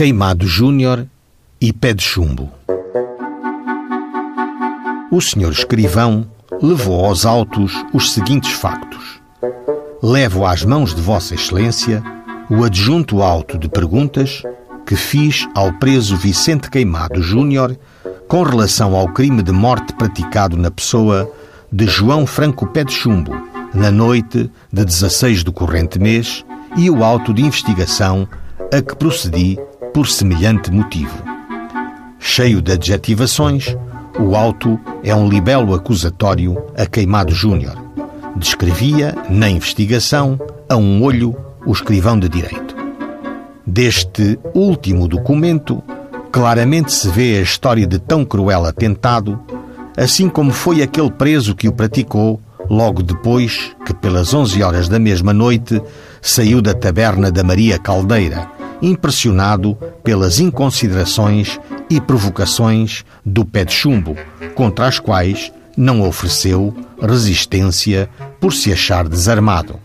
Queimado Júnior e Pé de Chumbo. O senhor escrivão levou aos autos os seguintes factos. Levo às mãos de Vossa Excelência o adjunto auto de perguntas que fiz ao preso Vicente Queimado Júnior com relação ao crime de morte praticado na pessoa de João Franco Pé de Chumbo, na noite de 16 do corrente mês, e o auto de investigação a que procedi por semelhante motivo. Cheio de adjetivações, o auto é um libelo acusatório a Queimado Júnior. Descrevia, na investigação, a um olho, o escrivão de direito. Deste último documento, claramente se vê a história de tão cruel atentado, assim como foi aquele preso que o praticou logo depois que, pelas onze horas da mesma noite, saiu da taberna da Maria Caldeira, impressionado pelas inconsiderações e provocações do pé de chumbo, contra as quais não ofereceu resistência por se achar desarmado.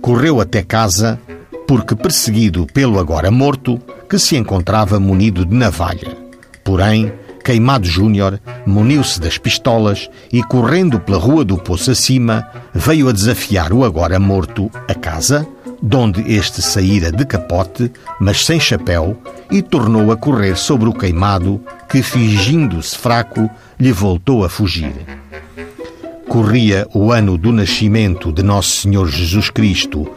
Correu até casa porque, perseguido pelo agora morto, que se encontrava munido de navalha. Porém, Queimado Júnior muniu-se das pistolas e, correndo pela rua do Poço acima, veio a desafiar o agora morto a casa, donde este saíra de capote, mas sem chapéu, e tornou a correr sobre o queimado, que, fingindo-se fraco, lhe voltou a fugir. Corria o ano do nascimento de Nosso Senhor Jesus Cristo,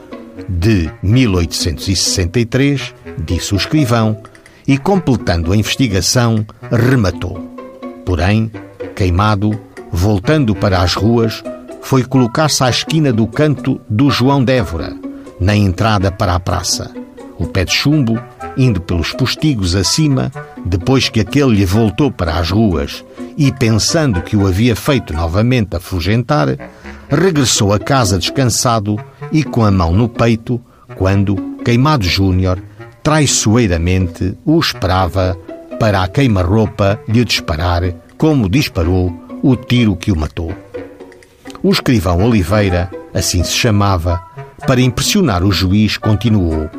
de 1863, disse o escrivão, e, completando a investigação, rematou. Porém, queimado, voltando para as ruas, foi colocar-se à esquina do canto do João Dévora, na entrada para a praça. O pé de chumbo, indo pelos postigos acima, depois que aquele lhe voltou para as ruas e pensando que o havia feito novamente afugentar, regressou a casa descansado e com a mão no peito, quando, queimado Júnior, traiçoeiramente o esperava para a queima-roupa lhe disparar, como disparou, o tiro que o matou. O escrivão Oliveira, assim se chamava, para impressionar o juiz, continuou: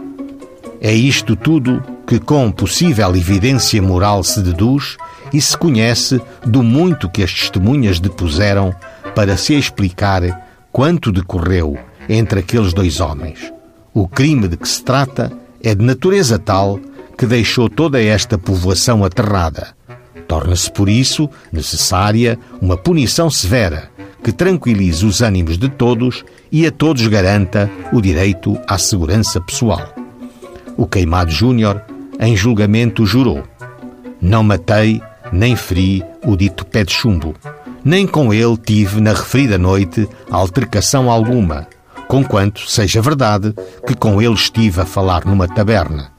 É isto tudo que, com possível evidência moral, se deduz e se conhece do muito que as testemunhas depuseram para se explicar quanto decorreu entre aqueles dois homens. O crime de que se trata é de natureza tal que deixou toda esta povoação aterrada. Torna-se, por isso, necessária uma punição severa que tranquilize os ânimos de todos e a todos garanta o direito à segurança pessoal. O Queimado Júnior, em julgamento, jurou: Não matei nem feri o dito pé de chumbo, nem com ele tive na referida noite altercação alguma conquanto seja verdade que com ele estive a falar numa taberna.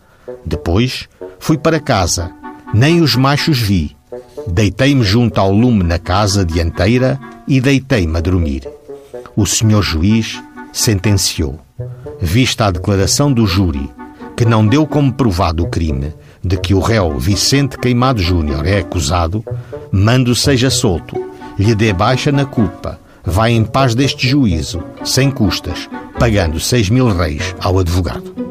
Depois fui para casa, nem os machos vi. Deitei-me junto ao lume na casa dianteira e deitei-me a dormir. O senhor juiz sentenciou, vista a declaração do júri, que não deu como provado o crime de que o réu Vicente Queimado Júnior é acusado, mando seja solto, lhe dê baixa na culpa, vai em paz deste juízo, sem custas, pagando seis mil reis ao advogado.